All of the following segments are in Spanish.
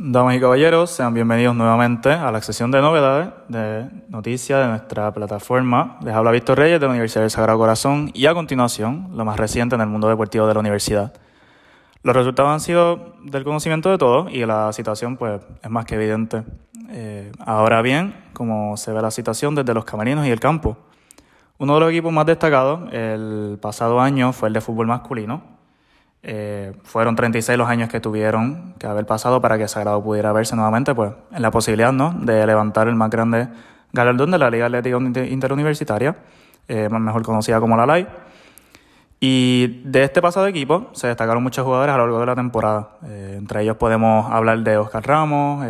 Damas y caballeros, sean bienvenidos nuevamente a la sesión de novedades de noticias de nuestra plataforma. Les habla Víctor Reyes de la Universidad del Sagrado Corazón y a continuación, lo más reciente en el mundo deportivo de la universidad. Los resultados han sido del conocimiento de todos y la situación pues es más que evidente. Eh, ahora bien, como se ve la situación desde los camerinos y el campo. Uno de los equipos más destacados el pasado año fue el de fútbol masculino, eh, fueron 36 los años que tuvieron que haber pasado para que Sagrado pudiera verse nuevamente pues, en la posibilidad ¿no? de levantar el más grande galardón de la Liga Atlética Interuniversitaria, eh, mejor conocida como la LAI. Y de este pasado equipo se destacaron muchos jugadores a lo largo de la temporada. Eh, entre ellos podemos hablar de Oscar Ramos,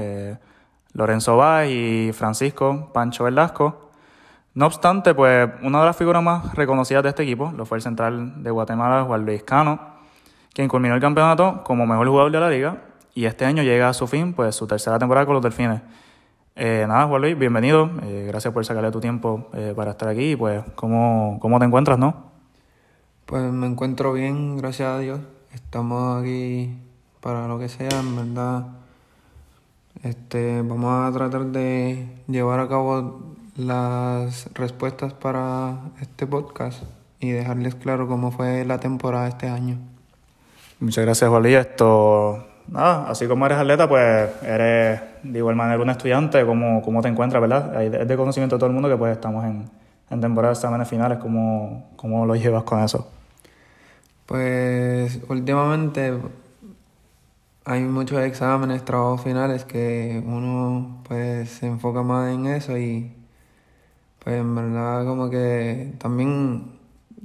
Lorenzo Vaz y Francisco Pancho Velasco. No obstante, pues una de las figuras más reconocidas de este equipo lo fue el central de Guatemala, Juan Luis Cano, quien culminó el campeonato como mejor jugador de la liga y este año llega a su fin, pues su tercera temporada con los Delfines. Eh, nada, Juan Luis, bienvenido. Eh, gracias por sacarle tu tiempo eh, para estar aquí. Pues, ¿cómo, ¿cómo te encuentras, no? Pues me encuentro bien, gracias a Dios. Estamos aquí para lo que sea, en verdad. Este, vamos a tratar de llevar a cabo las respuestas para este podcast y dejarles claro cómo fue la temporada este año. Muchas gracias, Wally. Esto, nada, así como eres atleta, pues eres de igual manera un estudiante, ¿cómo, cómo te encuentras, verdad? Es de conocimiento de todo el mundo que pues estamos en, en temporada de exámenes finales, ¿cómo, ¿cómo lo llevas con eso? Pues últimamente hay muchos exámenes, trabajos finales que uno pues se enfoca más en eso y pues en verdad como que también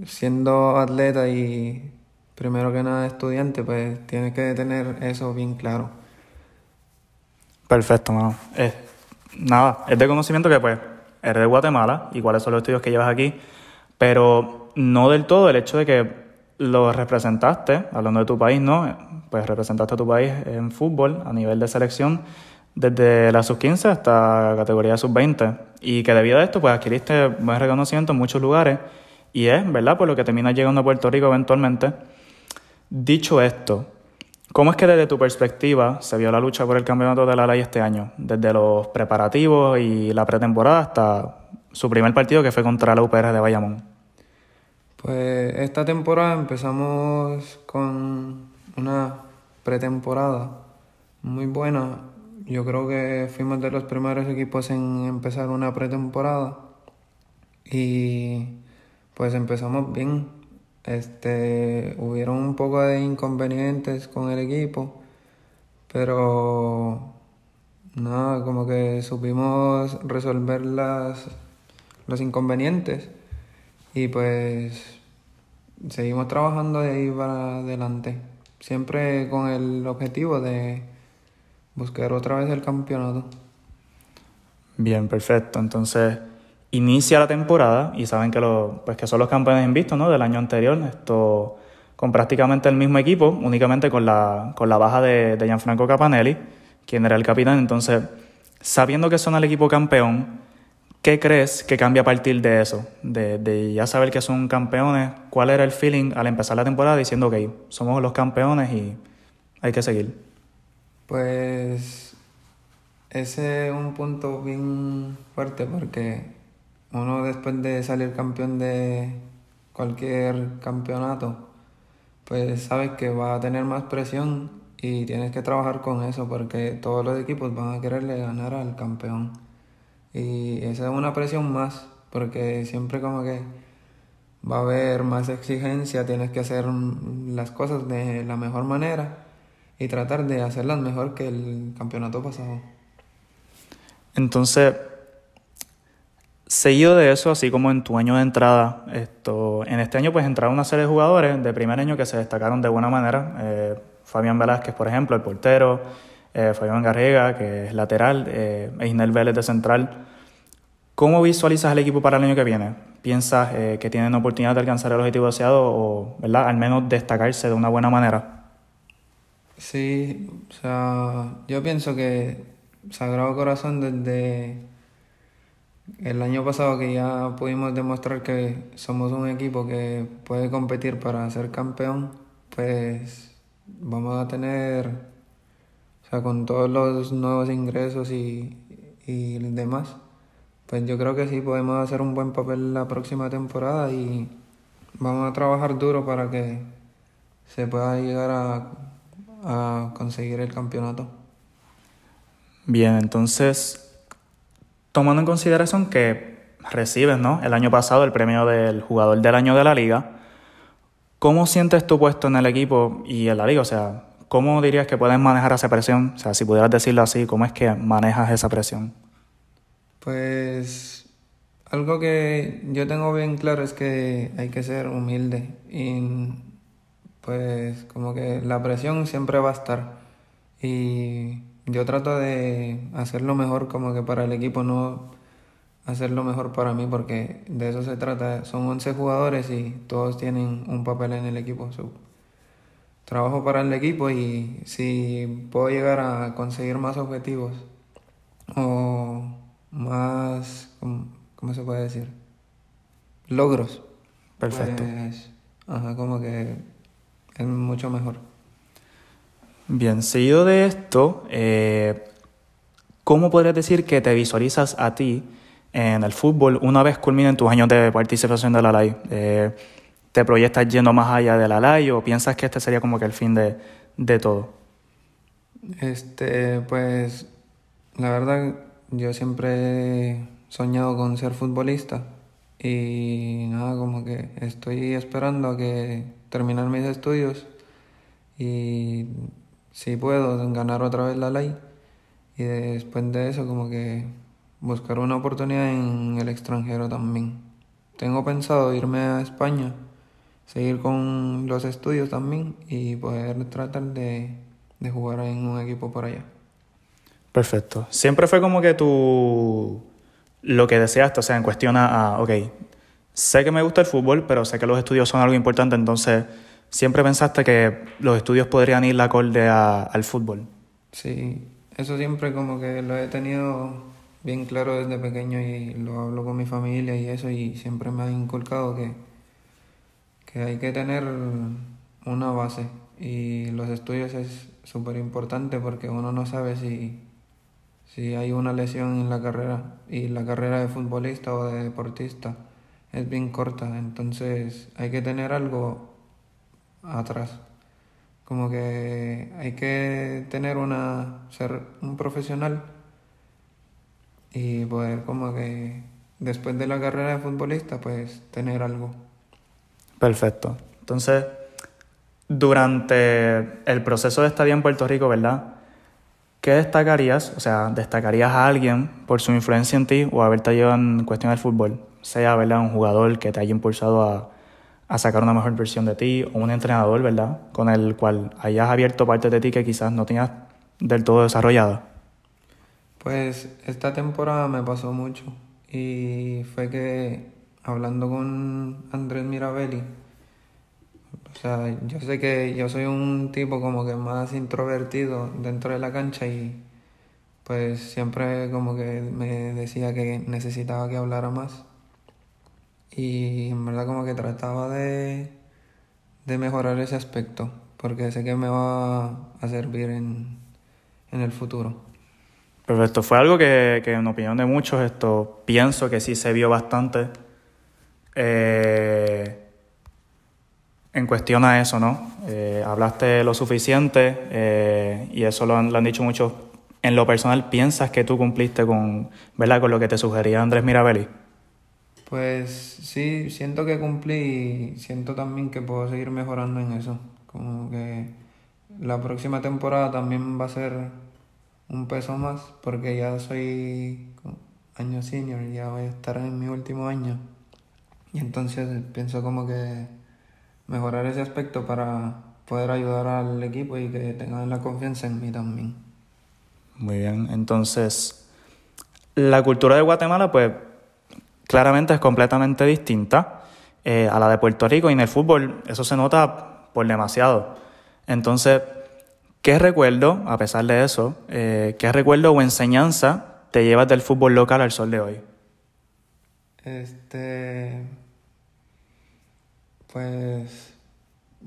siendo atleta y primero que nada estudiante, pues tienes que tener eso bien claro. Perfecto, mano. Eh, nada, es de conocimiento que pues eres de Guatemala y cuáles son los estudios que llevas aquí, pero no del todo el hecho de que lo representaste, hablando de tu país, ¿no? Pues representaste a tu país en fútbol a nivel de selección desde la sub-15 hasta categoría sub-20 y que debido a esto pues adquiriste buen reconocimiento en muchos lugares y es, ¿verdad? Por lo que terminas llegando a Puerto Rico eventualmente Dicho esto, ¿cómo es que desde tu perspectiva se vio la lucha por el campeonato de la ley este año? Desde los preparativos y la pretemporada hasta su primer partido que fue contra la UPR de Bayamón. Pues esta temporada empezamos con una pretemporada muy buena. Yo creo que fuimos de los primeros equipos en empezar una pretemporada y pues empezamos bien. Este, hubieron un poco de inconvenientes con el equipo, pero nada, como que supimos resolver las, los inconvenientes y pues seguimos trabajando de ahí para adelante, siempre con el objetivo de buscar otra vez el campeonato. Bien, perfecto. Entonces, inicia la temporada y saben que, lo, pues que son los campeones invistos ¿no? del año anterior, esto con prácticamente el mismo equipo, únicamente con la, con la baja de, de Gianfranco Capanelli, quien era el capitán. Entonces, sabiendo que son el equipo campeón, ¿qué crees que cambia a partir de eso? De, de ya saber que son campeones, ¿cuál era el feeling al empezar la temporada diciendo, ok, somos los campeones y hay que seguir? Pues ese es un punto bien fuerte porque uno después de salir campeón de cualquier campeonato, pues sabes que va a tener más presión y tienes que trabajar con eso porque todos los equipos van a quererle ganar al campeón. Y esa es una presión más porque siempre como que va a haber más exigencia, tienes que hacer las cosas de la mejor manera y tratar de hacerlas mejor que el campeonato pasado. Entonces, Seguido de eso, así como en tu año de entrada, esto, en este año pues entraron una serie de jugadores de primer año que se destacaron de buena manera. Eh, Fabián Velázquez, por ejemplo, el portero, eh, Fabián Garriga, que es lateral, eh, Vélez de central. ¿Cómo visualizas el equipo para el año que viene? ¿Piensas eh, que tienen oportunidad de alcanzar el objetivo deseado o ¿verdad? al menos destacarse de una buena manera? Sí, o sea, yo pienso que Sagrado Corazón desde el año pasado que ya pudimos demostrar que somos un equipo que puede competir para ser campeón, pues vamos a tener, o sea, con todos los nuevos ingresos y, y demás, pues yo creo que sí podemos hacer un buen papel la próxima temporada y vamos a trabajar duro para que se pueda llegar a, a conseguir el campeonato. Bien, entonces, tomando en consideración que recibes, ¿no? El año pasado el premio del jugador del año de la liga, ¿cómo sientes tu puesto en el equipo y en la liga? O sea, ¿cómo dirías que puedes manejar esa presión? O sea, si pudieras decirlo así, ¿cómo es que manejas esa presión? Pues algo que yo tengo bien claro es que hay que ser humilde y pues como que la presión siempre va a estar y yo trato de hacerlo mejor como que para el equipo, no hacerlo mejor para mí porque de eso se trata. Son 11 jugadores y todos tienen un papel en el equipo. trabajo para el equipo y si puedo llegar a conseguir más objetivos o más, ¿cómo, se puede decir? Logros. Perfecto. Pues, ajá, como que es mucho mejor. Bien, seguido de esto, eh, ¿cómo podrías decir que te visualizas a ti en el fútbol una vez culminen tus años de participación de la LAI? Eh, ¿Te proyectas yendo más allá de la LAI o piensas que este sería como que el fin de, de todo? Este, pues, la verdad, yo siempre he soñado con ser futbolista y nada, como que estoy esperando a que terminar mis estudios y si puedo ganar otra vez la ley y después de eso como que buscar una oportunidad en el extranjero también. Tengo pensado irme a España, seguir con los estudios también y poder tratar de, de jugar en un equipo por allá. Perfecto. Siempre fue como que tú lo que deseaste, o sea, en cuestión a, ok, sé que me gusta el fútbol, pero sé que los estudios son algo importante, entonces siempre pensaste que los estudios podrían ir acorde al fútbol. Sí, eso siempre como que lo he tenido bien claro desde pequeño y lo hablo con mi familia y eso y siempre me ha inculcado que, que hay que tener una base y los estudios es súper importante porque uno no sabe si si hay una lesión en la carrera y la carrera de futbolista o de deportista es bien corta, entonces hay que tener algo atrás. Como que hay que tener una ser un profesional y poder como que después de la carrera de futbolista pues tener algo. Perfecto. Entonces, durante el proceso de estadía en Puerto Rico, ¿verdad? ¿Qué destacarías? O sea, ¿destacarías a alguien por su influencia en ti o haberte ayudado en cuestión del fútbol? Sea, ¿verdad? Un jugador que te haya impulsado a, a sacar una mejor versión de ti o un entrenador, ¿verdad? Con el cual hayas abierto partes de ti que quizás no tenías del todo desarrollada. Pues esta temporada me pasó mucho y fue que hablando con Andrés Mirabelli, o sea, yo sé que yo soy un tipo como que más introvertido dentro de la cancha y pues siempre como que me decía que necesitaba que hablara más. Y en verdad como que trataba de, de mejorar ese aspecto, porque sé que me va a servir en, en el futuro. Perfecto, fue algo que, que, en opinión de muchos esto pienso que sí se vio bastante. Eh, en cuestión a eso, ¿no? Eh, hablaste lo suficiente eh, y eso lo han, dicho muchos. En lo personal, ¿piensas que tú cumpliste con, ¿verdad? con lo que te sugería Andrés Mirabelli? Pues sí, siento que cumplí y siento también que puedo seguir mejorando en eso. Como que la próxima temporada también va a ser un peso más porque ya soy año senior, ya voy a estar en mi último año. Y entonces pienso como que mejorar ese aspecto para poder ayudar al equipo y que tengan la confianza en mí también. Muy bien, entonces la cultura de Guatemala pues claramente es completamente distinta eh, a la de Puerto Rico y en el fútbol eso se nota por demasiado. Entonces, ¿qué recuerdo, a pesar de eso, eh, qué recuerdo o enseñanza te llevas del fútbol local al sol de hoy? Este. Pues.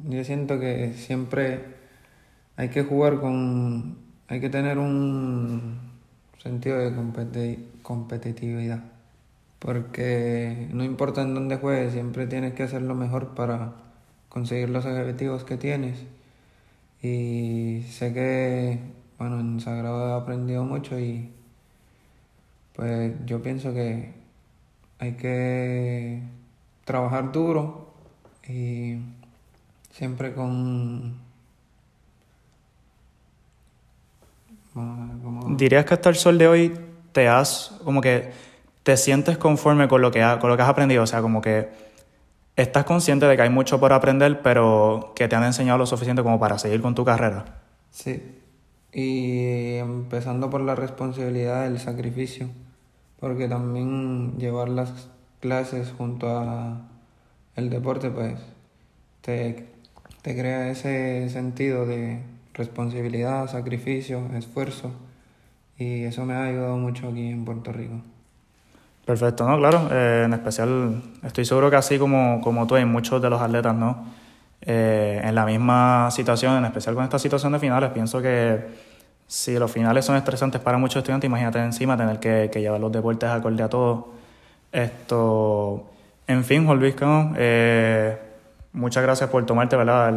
Yo siento que siempre hay que jugar con. Hay que tener un sentido de competitividad. Porque no importa en dónde juegues, siempre tienes que hacer lo mejor para conseguir los objetivos que tienes. Y sé que, bueno, en Sagrado he aprendido mucho y pues yo pienso que hay que trabajar duro y siempre con... ¿Dirías que hasta el sol de hoy te has, como que te sientes conforme con lo que, con lo que has aprendido? O sea, como que estás consciente de que hay mucho por aprender, pero que te han enseñado lo suficiente como para seguir con tu carrera. Sí, y empezando por la responsabilidad del sacrificio porque también llevar las clases junto a el deporte pues te, te crea ese sentido de responsabilidad, sacrificio, esfuerzo y eso me ha ayudado mucho aquí en Puerto Rico. Perfecto, ¿no? Claro, eh, en especial estoy seguro que así como, como tú hay muchos de los atletas, ¿no? Eh, en la misma situación, en especial con esta situación de finales, pienso que si los finales son estresantes para muchos estudiantes, imagínate encima tener que, llevar los deportes acorde a todo. Esto, en fin, Juan Luis eh, muchas gracias por tomarte ¿verdad?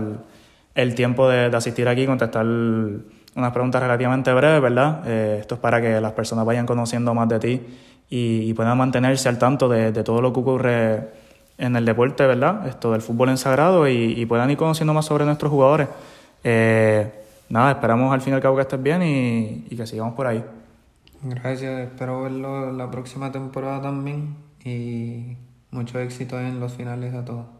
El, tiempo de, asistir aquí y contestar unas preguntas relativamente breves, ¿verdad? Eh, esto es para que las personas vayan conociendo más de ti y, puedan mantenerse al tanto de, todo lo que ocurre en el deporte, ¿verdad? Esto del fútbol en sagrado y, puedan ir conociendo más sobre nuestros jugadores. Eh, nada, esperamos al fin y al cabo que estés bien y, y que sigamos por ahí. Gracias, espero verlo la próxima temporada también y mucho éxito en los finales a todos.